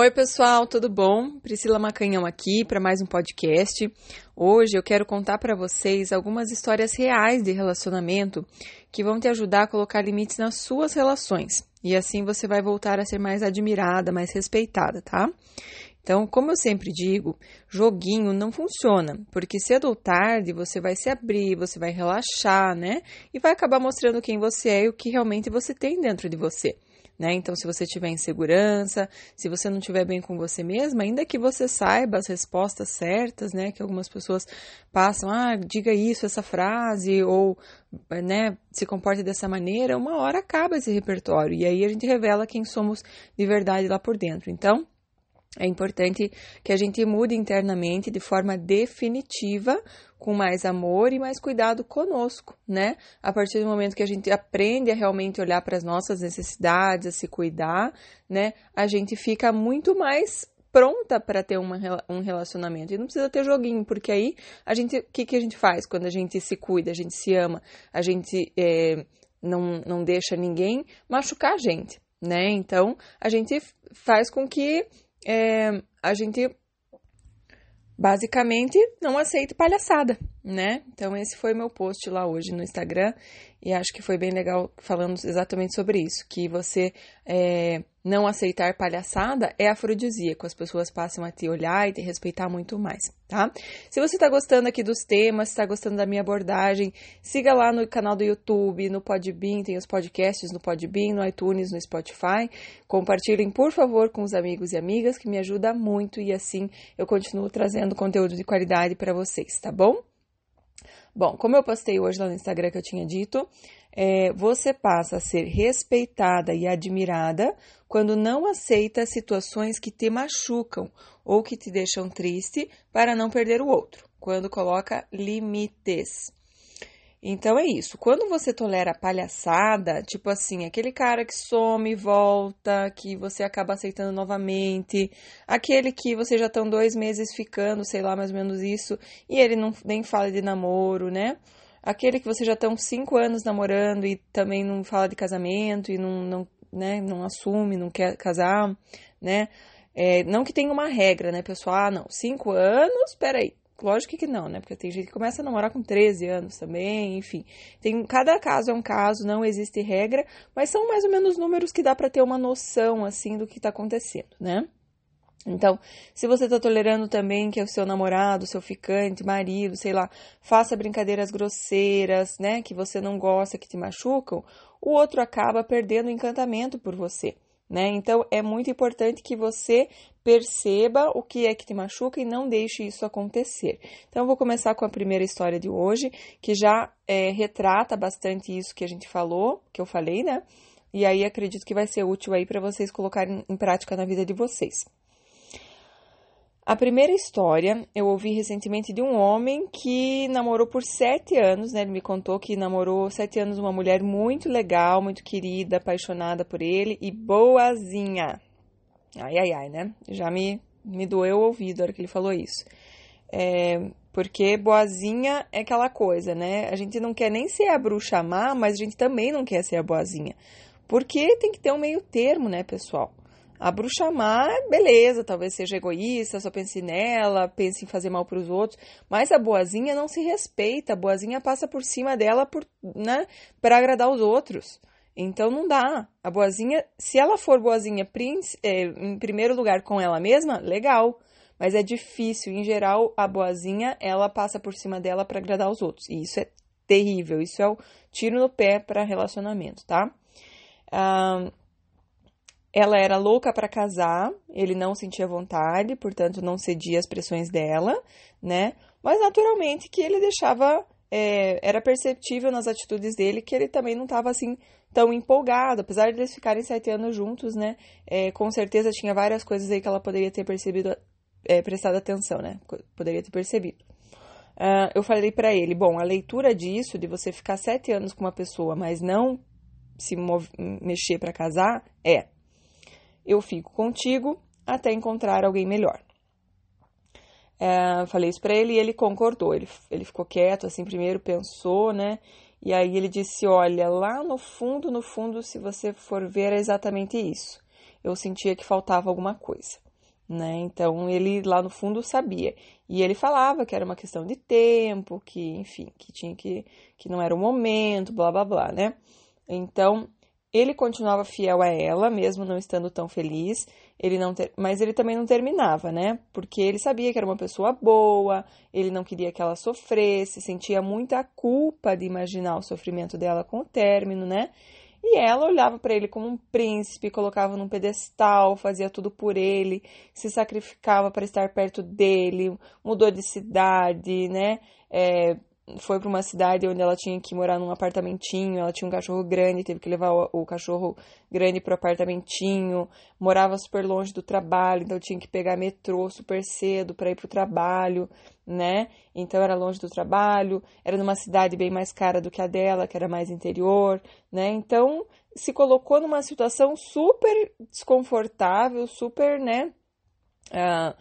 Oi, pessoal, tudo bom? Priscila Macanhão aqui para mais um podcast. Hoje eu quero contar para vocês algumas histórias reais de relacionamento que vão te ajudar a colocar limites nas suas relações. E assim você vai voltar a ser mais admirada, mais respeitada, tá? Então, como eu sempre digo, joguinho não funciona, porque cedo ou tarde você vai se abrir, você vai relaxar, né? E vai acabar mostrando quem você é e o que realmente você tem dentro de você né? Então, se você tiver insegurança, se você não estiver bem com você mesma, ainda que você saiba as respostas certas, né? Que algumas pessoas passam, ah, diga isso, essa frase, ou, né, se comporte dessa maneira, uma hora acaba esse repertório. E aí a gente revela quem somos de verdade lá por dentro. Então, é importante que a gente mude internamente de forma definitiva, com mais amor e mais cuidado conosco, né? A partir do momento que a gente aprende a realmente olhar para as nossas necessidades, a se cuidar, né? A gente fica muito mais pronta para ter uma, um relacionamento. E não precisa ter joguinho, porque aí a gente, o que, que a gente faz quando a gente se cuida, a gente se ama, a gente é, não, não deixa ninguém machucar a gente, né? Então a gente faz com que é, a gente basicamente não aceita palhaçada, né? Então esse foi meu post lá hoje no Instagram e acho que foi bem legal falando exatamente sobre isso, que você é, não aceitar palhaçada é afrodisíaco, as pessoas passam a te olhar e te respeitar muito mais, tá? Se você está gostando aqui dos temas, está gostando da minha abordagem, siga lá no canal do YouTube, no Podbean, tem os podcasts no Podbean, no iTunes, no Spotify. Compartilhem, por favor, com os amigos e amigas, que me ajuda muito e assim eu continuo trazendo conteúdo de qualidade para vocês, tá bom? Bom, como eu postei hoje lá no Instagram que eu tinha dito, é, você passa a ser respeitada e admirada quando não aceita situações que te machucam ou que te deixam triste para não perder o outro, quando coloca limites. Então é isso. Quando você tolera palhaçada, tipo assim, aquele cara que some e volta, que você acaba aceitando novamente, aquele que você já estão dois meses ficando, sei lá, mais ou menos isso, e ele não nem fala de namoro, né? Aquele que você já estão cinco anos namorando e também não fala de casamento e não, não, né, não assume, não quer casar, né? É, não que tenha uma regra, né, pessoal? Ah, não, cinco anos, peraí, Lógico que não, né? Porque tem gente que começa a namorar com 13 anos também, enfim. Tem, cada caso é um caso, não existe regra, mas são mais ou menos números que dá para ter uma noção, assim, do que tá acontecendo, né? Então, se você está tolerando também que o seu namorado, seu ficante, marido, sei lá, faça brincadeiras grosseiras, né, que você não gosta, que te machucam, o outro acaba perdendo o encantamento por você né? Então é muito importante que você perceba o que é que te machuca e não deixe isso acontecer. Então vou começar com a primeira história de hoje, que já é, retrata bastante isso que a gente falou, que eu falei, né? E aí acredito que vai ser útil aí para vocês colocarem em prática na vida de vocês. A primeira história eu ouvi recentemente de um homem que namorou por sete anos, né? Ele me contou que namorou sete anos uma mulher muito legal, muito querida, apaixonada por ele e boazinha. Ai, ai, ai, né? Já me, me doeu o ouvido na hora que ele falou isso. É, porque boazinha é aquela coisa, né? A gente não quer nem ser a bruxa má, mas a gente também não quer ser a boazinha. Porque tem que ter um meio termo, né, pessoal? A bruxa má, beleza, talvez seja egoísta, só pense nela, pense em fazer mal para os outros, mas a boazinha não se respeita, a boazinha passa por cima dela por, né, para agradar os outros. Então não dá. A boazinha, se ela for boazinha é, em primeiro lugar com ela mesma, legal. Mas é difícil. Em geral, a boazinha, ela passa por cima dela para agradar os outros. E isso é terrível. Isso é o tiro no pé para relacionamento, tá? Ah, ela era louca para casar, ele não sentia vontade, portanto não cedia às pressões dela, né? Mas naturalmente que ele deixava, é, era perceptível nas atitudes dele que ele também não estava assim tão empolgado, apesar de eles ficarem sete anos juntos, né? É, com certeza tinha várias coisas aí que ela poderia ter percebido, é, prestado atenção, né? Poderia ter percebido. Uh, eu falei para ele, bom, a leitura disso, de você ficar sete anos com uma pessoa, mas não se mexer para casar, é eu fico contigo até encontrar alguém melhor. É, falei isso para ele e ele concordou. Ele, ele ficou quieto, assim, primeiro pensou, né? E aí ele disse: Olha, lá no fundo, no fundo, se você for ver, é exatamente isso. Eu sentia que faltava alguma coisa. né? Então ele lá no fundo sabia. E ele falava que era uma questão de tempo, que, enfim, que tinha que que não era o momento, blá blá blá, né? Então, ele continuava fiel a ela, mesmo não estando tão feliz. Ele não ter... mas ele também não terminava, né? Porque ele sabia que era uma pessoa boa, ele não queria que ela sofresse, sentia muita culpa de imaginar o sofrimento dela com o término, né? E ela olhava para ele como um príncipe, colocava num pedestal, fazia tudo por ele, se sacrificava para estar perto dele, mudou de cidade, né? É, foi para uma cidade onde ela tinha que morar num apartamentinho, ela tinha um cachorro grande, teve que levar o, o cachorro grande pro apartamentinho, morava super longe do trabalho, então tinha que pegar metrô super cedo para ir pro trabalho, né? Então era longe do trabalho, era numa cidade bem mais cara do que a dela, que era mais interior, né? Então se colocou numa situação super desconfortável, super, né? Uh,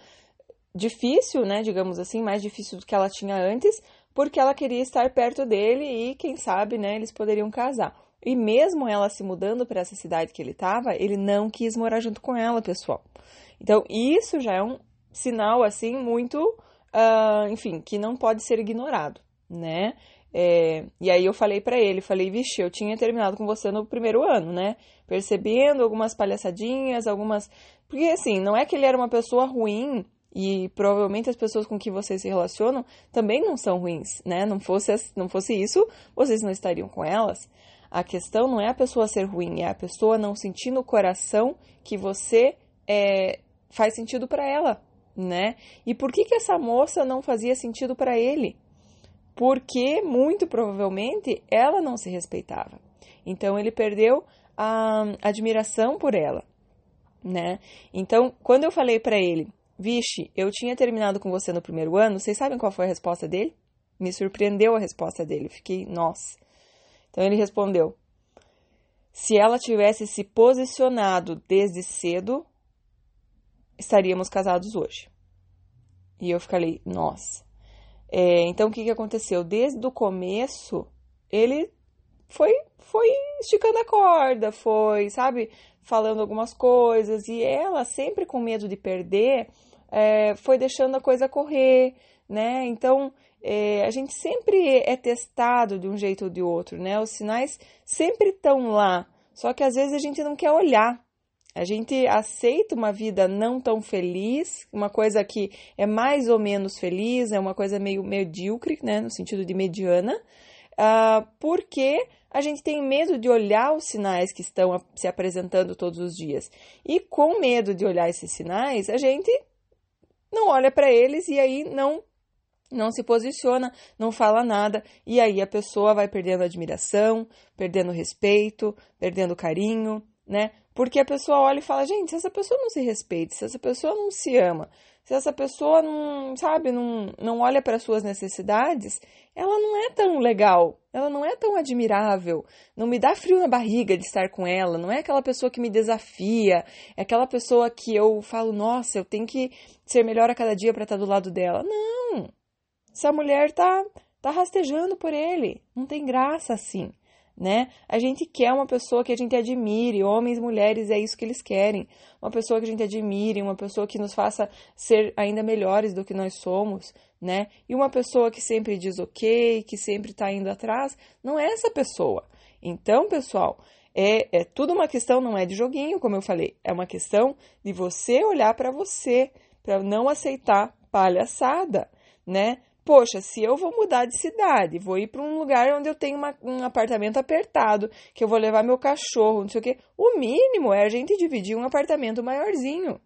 difícil, né? Digamos assim, mais difícil do que ela tinha antes, porque ela queria estar perto dele e, quem sabe, né, eles poderiam casar. E mesmo ela se mudando para essa cidade que ele estava, ele não quis morar junto com ela, pessoal. Então, isso já é um sinal, assim, muito, uh, enfim, que não pode ser ignorado, né? É, e aí eu falei para ele, falei, vixe, eu tinha terminado com você no primeiro ano, né? Percebendo algumas palhaçadinhas, algumas. Porque assim, não é que ele era uma pessoa ruim e provavelmente as pessoas com que vocês se relacionam também não são ruins, né? Não fosse, não fosse isso, vocês não estariam com elas. A questão não é a pessoa ser ruim, é a pessoa não sentir no coração que você é, faz sentido para ela, né? E por que, que essa moça não fazia sentido para ele? Porque, muito provavelmente, ela não se respeitava. Então, ele perdeu a admiração por ela, né? Então, quando eu falei para ele, Vixe, eu tinha terminado com você no primeiro ano. Vocês sabem qual foi a resposta dele? Me surpreendeu a resposta dele. fiquei, nossa. Então ele respondeu: Se ela tivesse se posicionado desde cedo, estaríamos casados hoje. E eu fiquei, nossa. É, então o que, que aconteceu? Desde o começo, ele foi, foi esticando a corda, foi, sabe, falando algumas coisas, e ela sempre com medo de perder é, foi deixando a coisa correr, né? Então, é, a gente sempre é testado de um jeito ou de outro, né? Os sinais sempre estão lá, só que às vezes a gente não quer olhar. A gente aceita uma vida não tão feliz, uma coisa que é mais ou menos feliz, é uma coisa meio medíocre, né? No sentido de mediana, uh, porque a gente tem medo de olhar os sinais que estão se apresentando todos os dias. E com medo de olhar esses sinais, a gente não olha para eles e aí não não se posiciona, não fala nada, e aí a pessoa vai perdendo admiração, perdendo respeito, perdendo carinho, né? Porque a pessoa olha e fala: gente, se essa pessoa não se respeita, se essa pessoa não se ama, se essa pessoa não, sabe, não, não olha para suas necessidades, ela não é tão legal, ela não é tão admirável, não me dá frio na barriga de estar com ela, não é aquela pessoa que me desafia, é aquela pessoa que eu falo, nossa, eu tenho que ser melhor a cada dia para estar do lado dela. Não! Essa mulher tá, tá rastejando por ele, não tem graça assim né? A gente quer uma pessoa que a gente admire, homens, mulheres, é isso que eles querem. Uma pessoa que a gente admire, uma pessoa que nos faça ser ainda melhores do que nós somos, né? E uma pessoa que sempre diz ok, que sempre está indo atrás, não é essa pessoa. Então, pessoal, é, é tudo uma questão, não é de joguinho, como eu falei, é uma questão de você olhar para você, para não aceitar palhaçada, né? Poxa, se eu vou mudar de cidade, vou ir para um lugar onde eu tenho uma, um apartamento apertado, que eu vou levar meu cachorro, não sei o quê, o mínimo é a gente dividir um apartamento maiorzinho,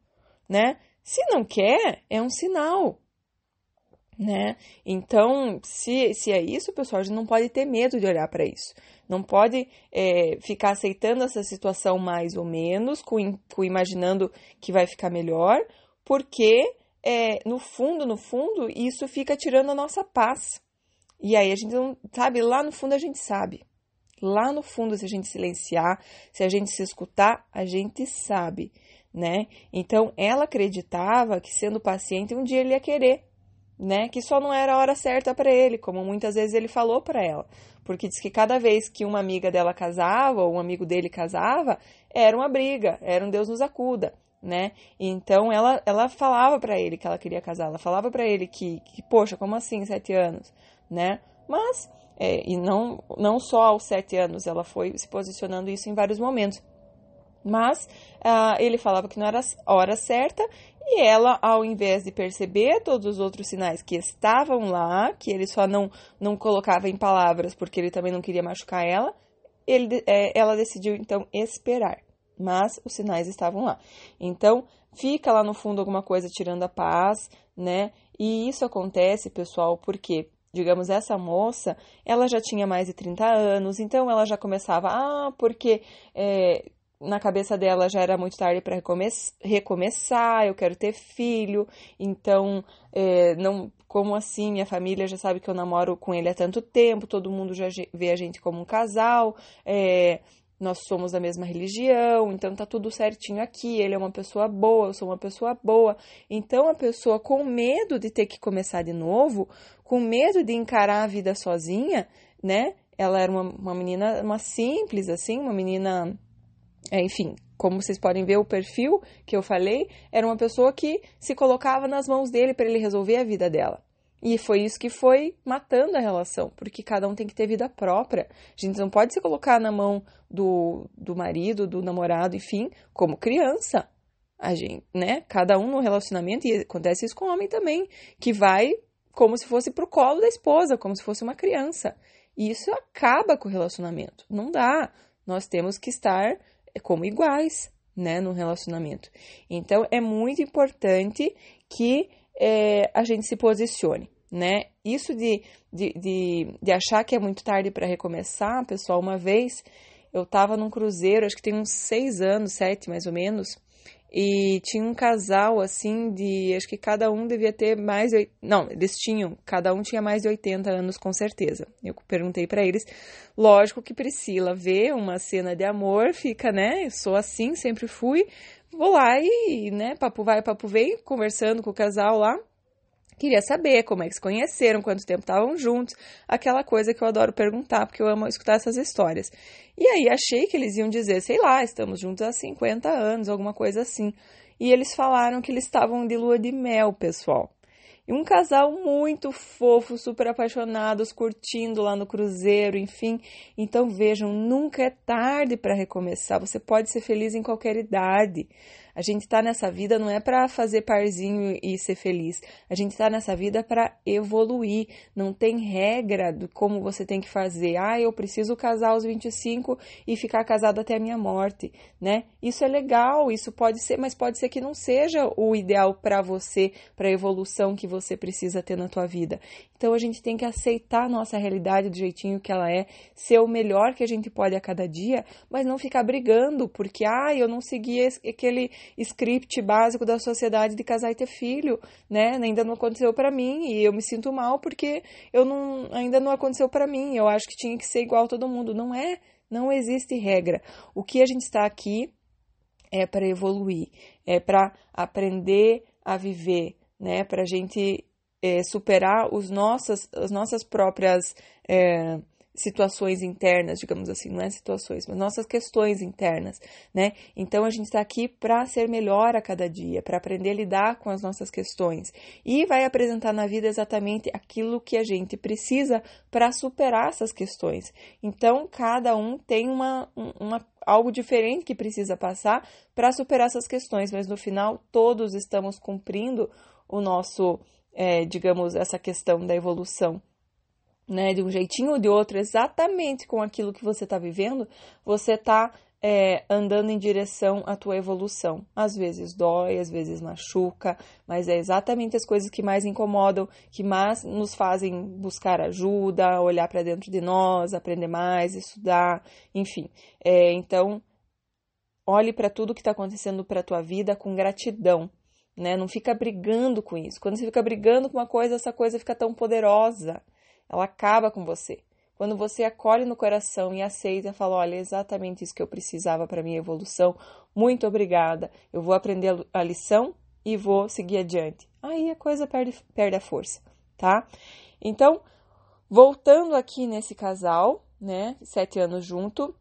né? Se não quer, é um sinal, né? Então, se, se é isso, pessoal, a gente não pode ter medo de olhar para isso. Não pode é, ficar aceitando essa situação mais ou menos, com, com imaginando que vai ficar melhor, porque é, no fundo, no fundo, isso fica tirando a nossa paz. E aí a gente não sabe, lá no fundo a gente sabe. Lá no fundo, se a gente silenciar, se a gente se escutar, a gente sabe, né? Então ela acreditava que sendo paciente um dia ele ia querer, né? Que só não era a hora certa para ele, como muitas vezes ele falou para ela. Porque diz que cada vez que uma amiga dela casava ou um amigo dele casava, era uma briga, era um Deus nos acuda né? Então ela, ela falava para ele que ela queria casar, ela falava para ele que, que, poxa, como assim sete anos, né? Mas é, e não não só aos sete anos, ela foi se posicionando isso em vários momentos. Mas uh, ele falava que não era a hora certa e ela, ao invés de perceber todos os outros sinais que estavam lá, que ele só não, não colocava em palavras porque ele também não queria machucar ela, ele, é, ela decidiu então esperar. Mas os sinais estavam lá. Então, fica lá no fundo alguma coisa tirando a paz, né? E isso acontece, pessoal, porque digamos, essa moça, ela já tinha mais de 30 anos, então ela já começava, ah, porque é, na cabeça dela já era muito tarde para recomeçar, eu quero ter filho, então, é, não, como assim? Minha família já sabe que eu namoro com ele há tanto tempo, todo mundo já vê a gente como um casal, é, nós somos da mesma religião, então tá tudo certinho aqui, ele é uma pessoa boa, eu sou uma pessoa boa. Então a pessoa com medo de ter que começar de novo, com medo de encarar a vida sozinha, né? Ela era uma, uma menina, uma simples assim, uma menina é, enfim, como vocês podem ver, o perfil que eu falei era uma pessoa que se colocava nas mãos dele para ele resolver a vida dela. E foi isso que foi matando a relação, porque cada um tem que ter vida própria. A gente não pode se colocar na mão do, do marido, do namorado, enfim, como criança. A gente, né? Cada um no relacionamento, e acontece isso com o homem também, que vai como se fosse pro colo da esposa, como se fosse uma criança. E isso acaba com o relacionamento. Não dá. Nós temos que estar é como iguais, né, no relacionamento. Então, é muito importante que é, a gente se posicione, né? Isso de, de, de, de achar que é muito tarde para recomeçar, pessoal, uma vez eu estava num cruzeiro, acho que tem uns seis anos, sete mais ou menos, e tinha um casal assim de. Acho que cada um devia ter mais. De, não, eles tinham. Cada um tinha mais de 80 anos, com certeza. Eu perguntei para eles. Lógico que Priscila vê uma cena de amor, fica, né? Sou assim, sempre fui. Vou lá e, né, papo vai, papo vem, conversando com o casal lá. Queria saber como é que se conheceram, quanto tempo estavam juntos, aquela coisa que eu adoro perguntar, porque eu amo escutar essas histórias. E aí achei que eles iam dizer, sei lá, estamos juntos há 50 anos, alguma coisa assim. E eles falaram que eles estavam de lua de mel, pessoal. E um casal muito fofo, super apaixonados, curtindo lá no cruzeiro, enfim. Então vejam, nunca é tarde para recomeçar. Você pode ser feliz em qualquer idade. A gente está nessa vida não é para fazer parzinho e ser feliz. A gente está nessa vida para evoluir. Não tem regra do como você tem que fazer. Ah, eu preciso casar aos 25 e ficar casado até a minha morte, né? Isso é legal, isso pode ser, mas pode ser que não seja o ideal para você, para a evolução que você precisa ter na tua vida. Então a gente tem que aceitar a nossa realidade do jeitinho que ela é, ser o melhor que a gente pode a cada dia, mas não ficar brigando porque ah, eu não segui aquele script básico da sociedade de casar e ter filho, né? Ainda não aconteceu para mim e eu me sinto mal porque eu não, ainda não aconteceu para mim. Eu acho que tinha que ser igual a todo mundo. Não é, não existe regra. O que a gente está aqui é para evoluir, é para aprender a viver, né? Para a gente é, superar os nossas, as nossas próprias é, situações internas, digamos assim, não é situações, mas nossas questões internas, né? Então a gente está aqui para ser melhor a cada dia, para aprender a lidar com as nossas questões e vai apresentar na vida exatamente aquilo que a gente precisa para superar essas questões. Então cada um tem uma, uma algo diferente que precisa passar para superar essas questões, mas no final todos estamos cumprindo o nosso, é, digamos, essa questão da evolução né, de um jeitinho ou de outro, exatamente com aquilo que você está vivendo, você está é, andando em direção à tua evolução. Às vezes dói, às vezes machuca, mas é exatamente as coisas que mais incomodam, que mais nos fazem buscar ajuda, olhar para dentro de nós, aprender mais, estudar, enfim. É, então, olhe para tudo que está acontecendo para tua vida com gratidão. Né? Não fica brigando com isso. Quando você fica brigando com uma coisa, essa coisa fica tão poderosa ela acaba com você. Quando você acolhe no coração e aceita, fala: olha, é exatamente isso que eu precisava para minha evolução. Muito obrigada. Eu vou aprender a lição e vou seguir adiante. Aí a coisa perde, perde a força, tá? Então, voltando aqui nesse casal, né, sete anos junto,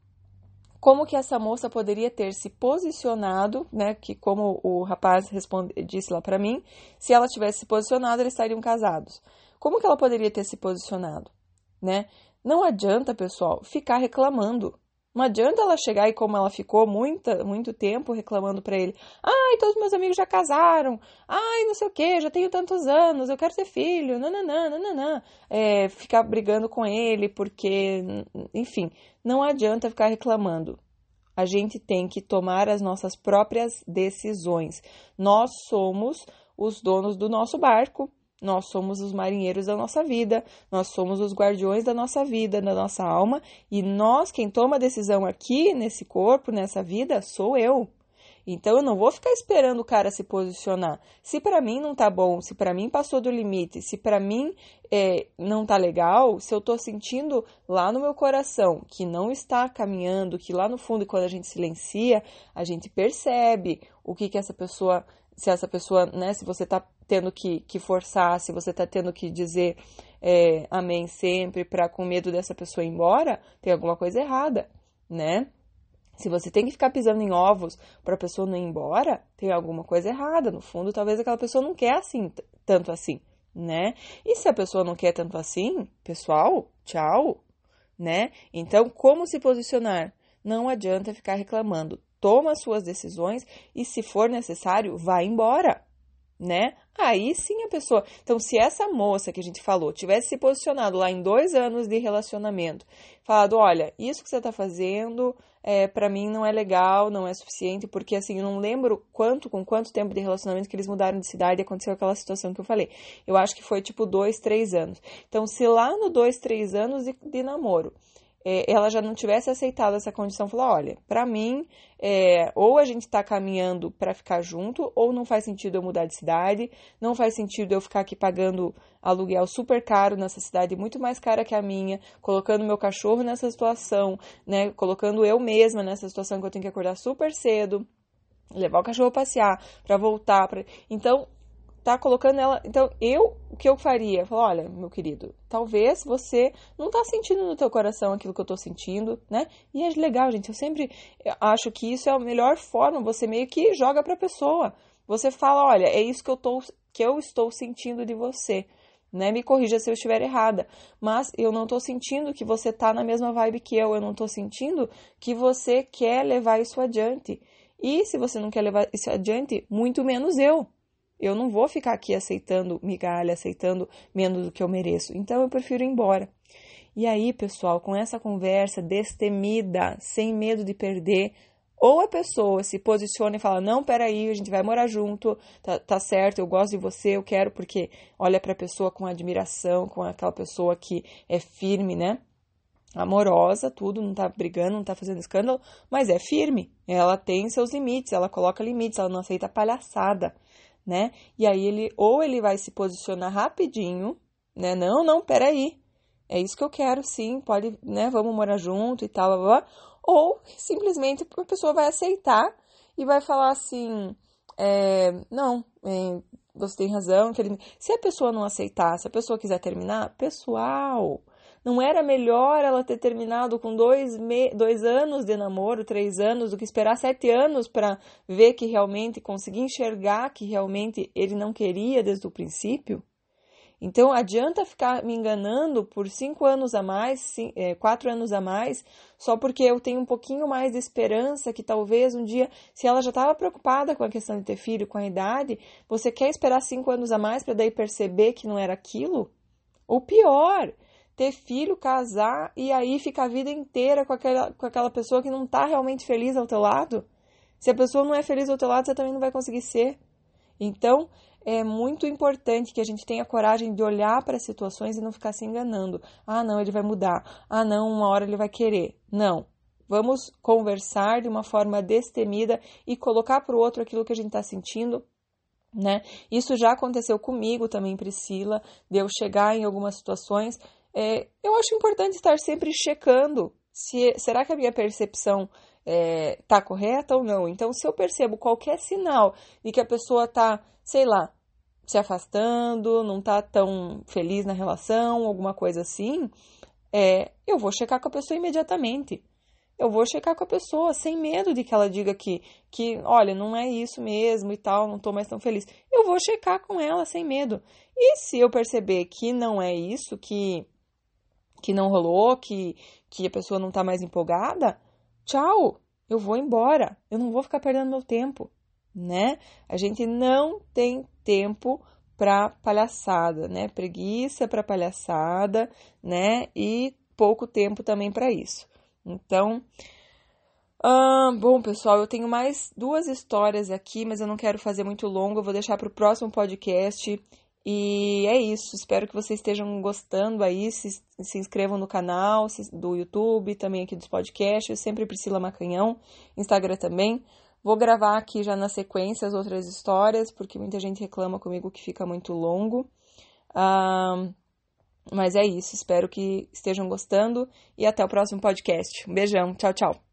como que essa moça poderia ter se posicionado, né? Que como o rapaz responde, disse lá para mim, se ela tivesse se posicionado, eles estariam casados. Como que ela poderia ter se posicionado, né? Não adianta, pessoal, ficar reclamando. Não adianta ela chegar e como ela ficou muita, muito tempo reclamando para ele. Ai, todos meus amigos já casaram. Ai, não sei o que, já tenho tantos anos, eu quero ter filho. Nananã, nananã. É, ficar brigando com ele porque, enfim, não adianta ficar reclamando. A gente tem que tomar as nossas próprias decisões. Nós somos os donos do nosso barco. Nós somos os marinheiros da nossa vida, nós somos os guardiões da nossa vida, da nossa alma, e nós, quem toma a decisão aqui, nesse corpo, nessa vida, sou eu. Então eu não vou ficar esperando o cara se posicionar. Se para mim não tá bom, se para mim passou do limite, se para mim é, não tá legal, se eu tô sentindo lá no meu coração que não está caminhando, que lá no fundo, quando a gente silencia, a gente percebe o que que essa pessoa se essa pessoa, né, se você está tendo que, que forçar, se você está tendo que dizer é, amém sempre para com medo dessa pessoa ir embora, tem alguma coisa errada, né? Se você tem que ficar pisando em ovos para a pessoa não ir embora, tem alguma coisa errada. No fundo, talvez aquela pessoa não quer assim, tanto assim, né? E se a pessoa não quer tanto assim, pessoal, tchau, né? Então, como se posicionar? Não adianta ficar reclamando toma suas decisões e, se for necessário, vá embora, né? Aí sim a pessoa. Então, se essa moça que a gente falou tivesse se posicionado lá em dois anos de relacionamento, falado: olha, isso que você está fazendo é, para mim não é legal, não é suficiente, porque assim, eu não lembro quanto, com quanto tempo de relacionamento que eles mudaram de cidade e aconteceu aquela situação que eu falei. Eu acho que foi tipo dois, três anos. Então, se lá no dois, três anos de, de namoro é, ela já não tivesse aceitado essa condição, falou: olha, para mim, é, ou a gente está caminhando para ficar junto, ou não faz sentido eu mudar de cidade, não faz sentido eu ficar aqui pagando aluguel super caro nessa cidade, muito mais cara que a minha, colocando meu cachorro nessa situação, né, colocando eu mesma nessa situação que eu tenho que acordar super cedo, levar o cachorro passear, para voltar, pra... então tá colocando ela. Então, eu, o que eu faria? Falar, olha, meu querido, talvez você não tá sentindo no teu coração aquilo que eu tô sentindo, né? E é legal, gente. Eu sempre acho que isso é a melhor forma. Você meio que joga pra pessoa. Você fala, olha, é isso que eu, tô, que eu estou sentindo de você. Né? Me corrija se eu estiver errada, mas eu não estou sentindo que você tá na mesma vibe que eu, eu não estou sentindo que você quer levar isso adiante. E se você não quer levar isso adiante, muito menos eu. Eu não vou ficar aqui aceitando migalha, aceitando menos do que eu mereço. Então eu prefiro ir embora. E aí, pessoal, com essa conversa destemida, sem medo de perder, ou a pessoa se posiciona e fala: Não, peraí, a gente vai morar junto, tá, tá certo, eu gosto de você, eu quero, porque olha para a pessoa com admiração, com aquela pessoa que é firme, né? Amorosa, tudo, não tá brigando, não tá fazendo escândalo, mas é firme. Ela tem seus limites, ela coloca limites, ela não aceita palhaçada né? E aí ele ou ele vai se posicionar rapidinho, né? Não, não, peraí. É isso que eu quero, sim, pode, né? Vamos morar junto e tal, blá, blá. Ou simplesmente a pessoa vai aceitar e vai falar assim: é, não, é, você tem razão. Se a pessoa não aceitar, se a pessoa quiser terminar, pessoal, não era melhor ela ter terminado com dois, me... dois anos de namoro, três anos, do que esperar sete anos para ver que realmente conseguir enxergar que realmente ele não queria desde o princípio? Então, adianta ficar me enganando por cinco anos a mais, cinco, é, quatro anos a mais, só porque eu tenho um pouquinho mais de esperança que talvez um dia, se ela já estava preocupada com a questão de ter filho, com a idade, você quer esperar cinco anos a mais para daí perceber que não era aquilo? Ou pior, ter filho, casar e aí ficar a vida inteira com aquela, com aquela pessoa que não está realmente feliz ao teu lado. Se a pessoa não é feliz ao teu lado, você também não vai conseguir ser. Então, é muito importante que a gente tenha coragem de olhar para as situações e não ficar se enganando. Ah, não, ele vai mudar. Ah, não, uma hora ele vai querer. Não. Vamos conversar de uma forma destemida e colocar para o outro aquilo que a gente está sentindo né? Isso já aconteceu comigo também, Priscila, de eu chegar em algumas situações é, eu acho importante estar sempre checando se será que a minha percepção está é, tá correta ou não. Então, se eu percebo qualquer sinal de que a pessoa está, sei lá, se afastando, não está tão feliz na relação, alguma coisa assim, é, eu vou checar com a pessoa imediatamente. eu vou checar com a pessoa, sem medo de que ela diga que, que olha, não é isso mesmo e tal, não tô mais tão feliz. Eu vou checar com ela sem medo. E se eu perceber que não é isso, que, que não rolou, que, que a pessoa não tá mais empolgada, tchau, eu vou embora. Eu não vou ficar perdendo meu tempo, né? A gente não tem tempo para palhaçada, né? Preguiça para palhaçada, né? E pouco tempo também para isso. Então, bom, pessoal, eu tenho mais duas histórias aqui, mas eu não quero fazer muito longo, eu vou deixar para o próximo podcast. E é isso, espero que vocês estejam gostando aí, se, se inscrevam no canal se, do YouTube, também aqui dos podcasts, eu sempre Priscila Macanhão, Instagram também. Vou gravar aqui já na sequência as outras histórias, porque muita gente reclama comigo que fica muito longo. Um, mas é isso, espero que estejam gostando e até o próximo podcast. Um beijão, tchau, tchau.